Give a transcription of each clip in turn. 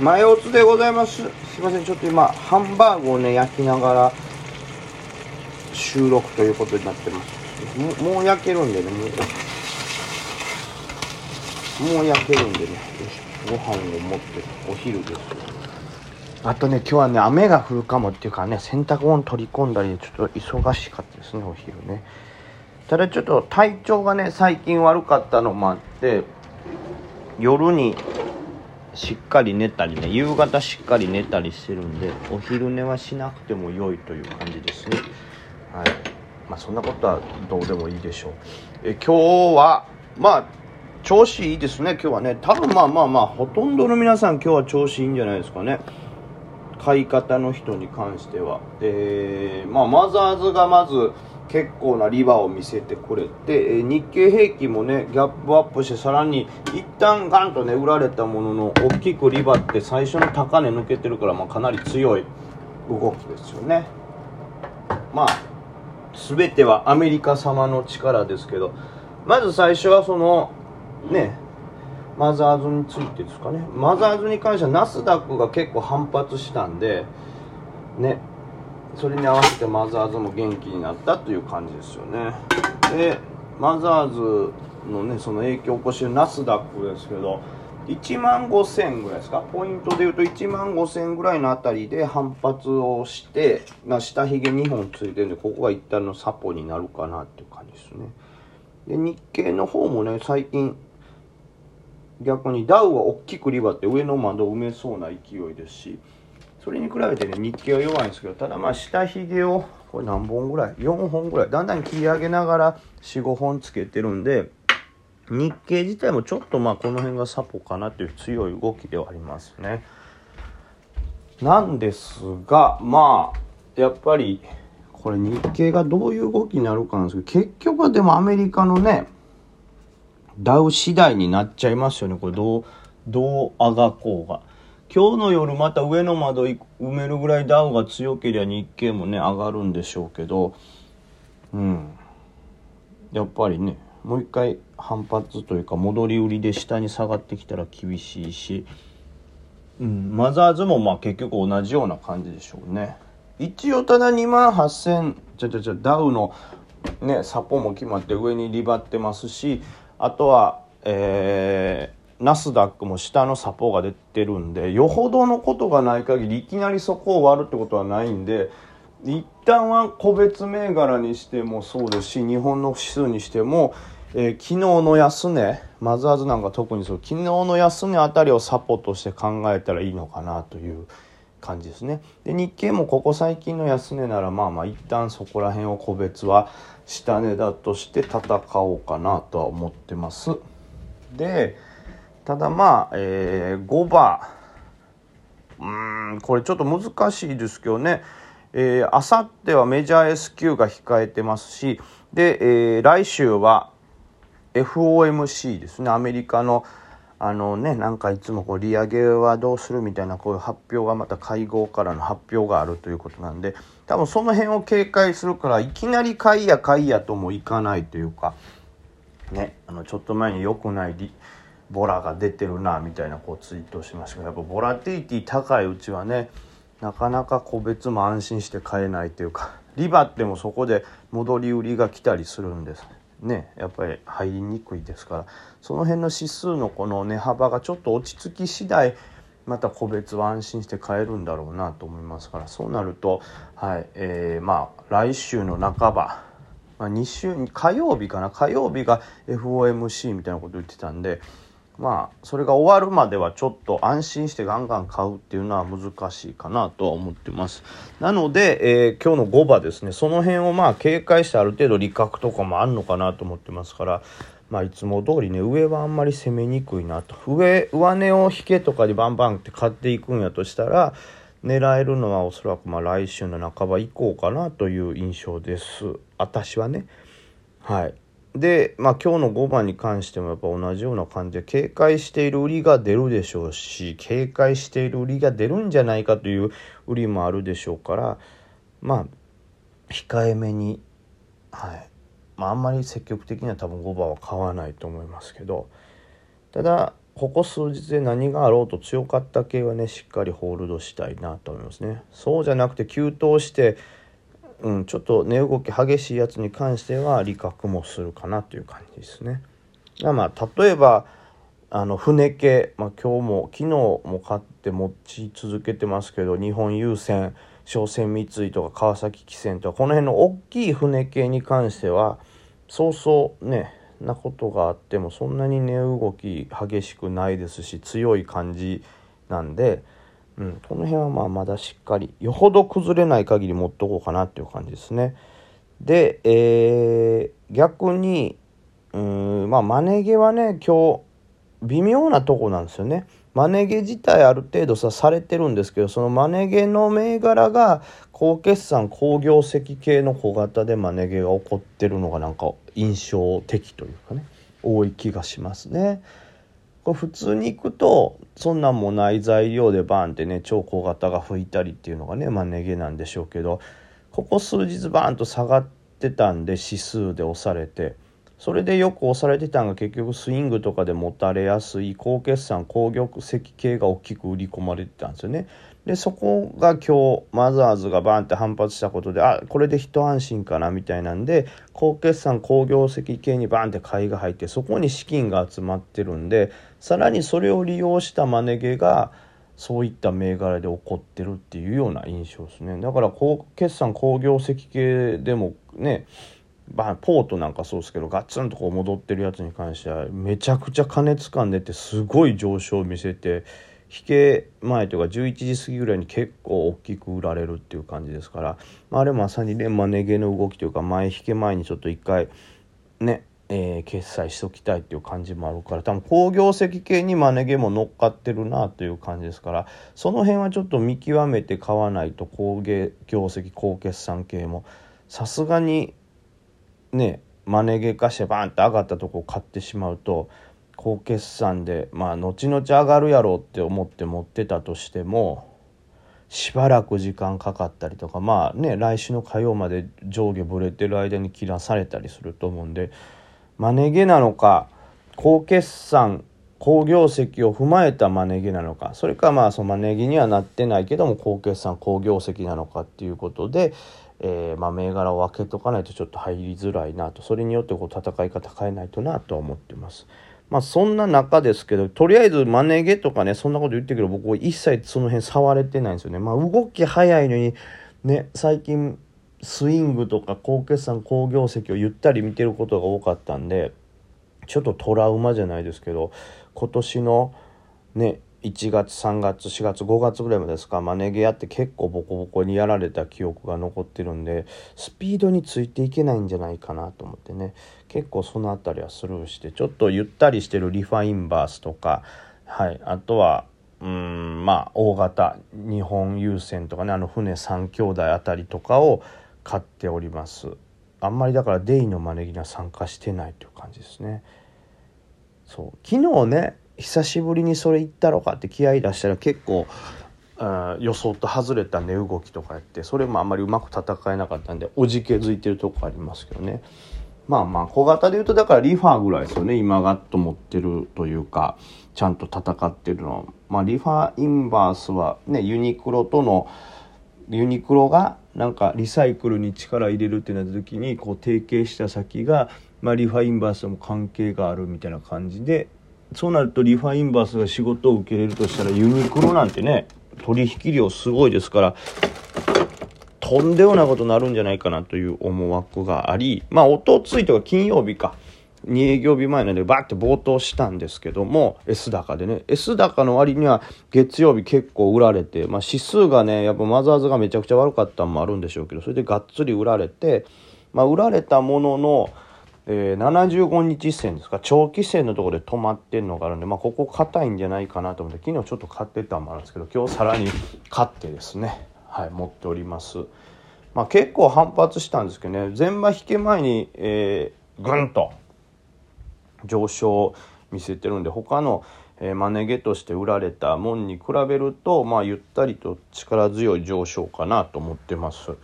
前おつでございます。すいません、ちょっと今、ハンバーグをね、焼きながら収録ということになってます。もう焼けるんでね、もう、もう焼けるんでね、よしご飯を持って、お昼です。あとね、今日はね、雨が降るかもっていうかね、洗濯物取り込んだり、ちょっと忙しかったですね、お昼ね。ただちょっと体調がね、最近悪かったのもあって、夜にしっかり寝たりね夕方しっかり寝たりしてるんでお昼寝はしなくても良いという感じですね。はい。まあそんなことはどうでもいいでしょう。え今日はまあ調子いいですね今日はね。多分まあまあまあほとんどの皆さん今日は調子いいんじゃないですかね。買い方の人に関しては。でまあマザーズがまず結構なリバーを見せてくれて、え日経平均もねギャップアップしてさらに一旦ガンとね売られたものの大きくリバーって最初の高値抜けてるから、まあ、かなり強い動きですよね。まあ全てはアメリカ様の力ですけどまず最初はそのねマザーズについてですかね。マザーズに関してはナスダックが結構反発したんでねそれに合わせてマザーズも元気になったという感じですよね。でマザーズのねその影響を起こしてるナスダックですけど1万5000ぐらいですか？ポイントでいうと1万5000ぐらいのあたりで反発をして、まあ、下髭2本ついてるんでここが一旦のサポになるかなっていう感じですね。で日経の方もね最近逆にダウは大きくリバって上の窓を埋めそうな勢いですしそれに比べてね日経は弱いんですけどただまあ下髭をこれ何本ぐらい？4本ぐらい。だんだん切り上げながら45本つけてるんで日経自体もちょっとまあこの辺がサポかなという強い動きではありますね。なんですがまあやっぱりこれ日経がどういう動きになるかなんですけど結局はでもアメリカのねダウ次第になっちゃいますよね。これどうどうあがこうが。今日の夜また上の窓埋めるぐらいダウが強ければ日経もね上がるんでしょうけど。うん。やっぱりねもう一回反発というか戻り売りで下に下がってきたら厳しいし、うん、マザーズもまあ結局同じような感じでしょうね。一応ただ2万8000ちょちょちょダウのねサポも決まって上にリバってますしあとはえー、ナスダックも下のサポが出てるんでよほどのことがない限りいきなりそこを割るってことはないんで一旦は個別銘柄にしてもそうですし日本の指数にしても、えー昨日の安値マザーズなんか特にそう昨日の安値あたりをサポとして考えたらいいのかなという感じですね。で日経もここ最近の安値ならまあまあ一旦そこら辺を個別は下値だとして戦おうかなとは思ってます。でただまあ、えー、5番うんこれちょっと難しいですけどね。えー、あさってはメジャー S q が控えてますしで、えー来週は FOMC ですね。アメリカのあのねなんかいつもこう利上げはどうするみたいなこういう発表がまた会合からの発表があるということなんで多分その辺を警戒するからいきなり買いや買いやともいかないというかねあのちょっと前に良くないリボラが出てるなみたいなこうツイートしましたけどやっぱボラティリティ高いうちはねなかなか個別も安心して買えないというかリバってもそこで戻り売りが来たりするんですね。やっぱり入りにくいですから。その辺の指数のこの値幅がちょっと落ち着き次第また個別は安心して買えるんだろうなと思いますから。そうなるとはいえー、まあ来週の半ば、まあ、2週火曜日かな？火曜日が FOMC みたいなこと言ってたんでまあそれが終わるまではちょっと安心してガンガン買うっていうのは難しいかなとは思ってます。なので、えー今日の5番ですね。その辺をまあ警戒してある程度利確とかもあるのかなと思ってますからまあいつも通りね上はあんまり攻めにくいなと。上上値を引けとかでバンバンって買っていくんやとしたら狙えるのはおそらくまあ来週の半ば以降かなという印象です。私はね。はい。で、まあ、今日の5番に関してもやっぱ同じような感じで警戒している売りが出るでしょうし警戒している売りが出るんじゃないかという売りもあるでしょうからまあ控えめにはい。まああんまり積極的には多分5番は買わないと思いますけどただここ数日で何があろうと強かった系はねしっかりホールドしたいなと思いますね。そうじゃなくて急騰してうん、ちょっと値動き激しいやつに関しては利確もするかなという感じですね。まあ例えばあの船系、まあ、今日も昨日も買って持ち続けてますけど日本郵船商船三井とか川崎汽船とかこの辺の大きい船系に関してはそうそうねなことがあってもそんなに値動き激しくないですし強い感じなんで。うん、この辺はまあまだしっかりよほど崩れない限り持っとこうかなっていう感じですね。で、えー、逆にうんまあマネ毛はね今日微妙なとこなんですよね。マネ毛自体ある程度さされてるんですけどそのマネ毛の銘柄が高決算高業績系の小型でマネ毛が起こってるのがなんか印象的というかね多い気がしますね。これ普通に行くとそんなんもない材料でバーンってね超小型が吹いたりっていうのがねまあ値毛なんでしょうけどここ数日バーンと下がってたんで指数で押されて。それでよく押されてたんが結局スイングとかで持たれやすい高決算高玉石系が大きく売り込まれてたんですよね。でそこが今日マザーズがバーンって反発したことであこれで一安心かなみたいなんで高決算高業績系にバーンって買いが入ってそこに資金が集まってるんでさらにそれを利用したマネ毛がそういった銘柄で起こってるっていうような印象ですねだから高決算高業績系でもねまあ、ポートなんかそうですけどガッツンとこう戻ってるやつに関してはめちゃくちゃ金掴んでてすごい上昇を見せて引け前というか11時過ぎぐらいに結構大きく売られるっていう感じですから、まあ、あれまさにねマネ毛の動きというか前引け前にちょっと一回ねえー、決済しときたいっていう感じもあるから多分工業績系にマネ毛も乗っかってるなという感じですからその辺はちょっと見極めて買わないと工業績高決算系もさすがにねマネ毛化してバーンって上がったとこを買ってしまうと高決算でまあ後々上がるやろうって思って持ってたとしてもしばらく時間かかったりとかまあね来週の火曜まで上下ぶれてる間に切らされたりすると思うんでマネ毛なのか高決算好業績を踏まえたマネ毛なのかそれかまあそのマネ毛にはなってないけども高決算好業績なのかっていうことで、えー、まあ銘柄を分けとかないとちょっと入りづらいなとそれによってこう戦い方変えないとなとは思ってます。まあそんな中ですけど、とりあえずマネ毛とかね、そんなこと言ってるけど、僕一切その辺触れてないんですよね。まあ動き早いのに、ね、最近スイングとか高決算高業績をゆったり見てることが多かったんで、ちょっとトラウマじゃないですけど、今年のね、1月3月4月5月ぐらいまでですかマネ毛やって結構ボコボコにやられた記憶が残ってるんでスピードについていけないんじゃないかなと思ってね。結構その辺りはスルーしてちょっとゆったりしてるリファインバースとかはいあとはうんまあ大型日本郵船とかねあの船3兄弟あたりとかを買っております。あんまりだからデイの招きには参加してないという感じですね。そう昨日ね久しぶりにそれ行ったろかって気合い出したら結構あ予想と外れた値動きとかやってそれもあんまりうまく戦えなかったんでおじけづいてるとこありますけどね。まあまあ小型で言うとだからリファーぐらいですよね。今ガッと持ってるというかちゃんと戦ってるの。まあリファーインバースはねユニクロとのユニクロがなんかリサイクルに力入れるってなった時にこう提携した先が、まあ、リファインバースとも関係があるみたいな感じでそうなるとリファインバースが仕事を受けれるとしたらユニクロなんてね取引量すごいですからとんでもないことになるんじゃないかなという思惑がありまあおとついとか金曜日か2営業日前なんでバーって冒頭したんですけども S 高でね。S 高の割には月曜日結構売られて、まあ、指数がねやっぱマザーズがめちゃくちゃ悪かったのもあるんでしょうけどそれでがっつり売られて、まあ、売られたもののえー、75日線ですか？長期線のところで止まってんのがあるんで、まあ、ここ硬いんじゃないかなと思って昨日ちょっと買ってたのもあるんですけど今日さらに買ってですね、はい、持っております。まあ、結構反発したんですけどね前場引け前に、えー、ぐんと上昇を見せてるんで他の、えー、マネ毛として売られたもんに比べると、まあ、ゆったりと力強い上昇かなと思ってます。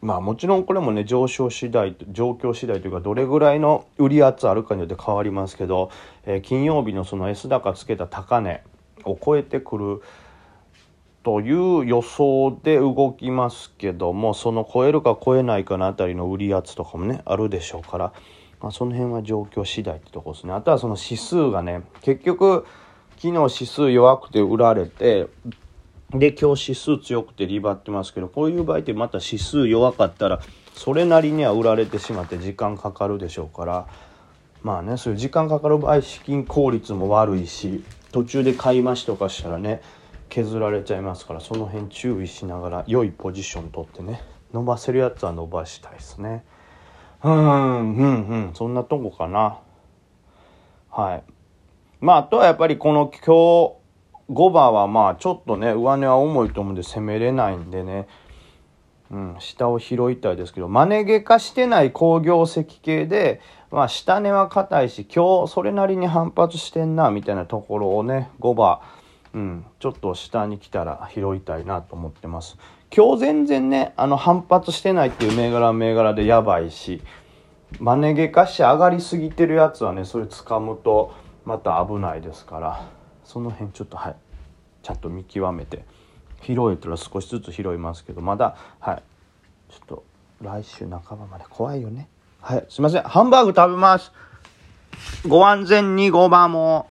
まあもちろんこれもね上昇次第状況次第というかどれぐらいの売り圧あるかによって変わりますけど、えー、金曜日のその S 高つけた高値を超えてくるという予想で動きますけどもその超えるか超えないかのあたりの売り圧とかもねあるでしょうから、まあ、その辺は状況次第ってとこですね。あとはその指数がね結局昨日指数弱くて売られてで今日指数強くてリバってますけどこういう場合ってまた指数弱かったらそれなりには売られてしまって時間かかるでしょうからまあねそういう時間かかる場合資金効率も悪いし途中で買い増しとかしたらね削られちゃいますからその辺注意しながら良いポジション取ってね伸ばせるやつは伸ばしたいですね。うんうんうんそんなとこかな。はい。まああとはやっぱりこの今日5番はまあちょっとね上値は重いと思うんで攻めれないんでねうん、下を拾いたいですけど、マネ毛化してない工業石系で、まあ、下値は硬いし、今日それなりに反発してんな、みたいなところをね、5番、うん、ちょっと下に来たら拾いたいなと思ってます。今日全然ね、あの反発してないっていう銘柄銘柄でやばいし、マネ毛化して上がりすぎてるやつはね、それ掴むとまた危ないですから、その辺ちょっとはい、ちゃんと見極めて、拾えたら少しずつ拾いますけど、まだ、はい、ちょっと来週半ばまで怖いよね。はい、すいません。ハンバーグ食べます。ご安全にごまも。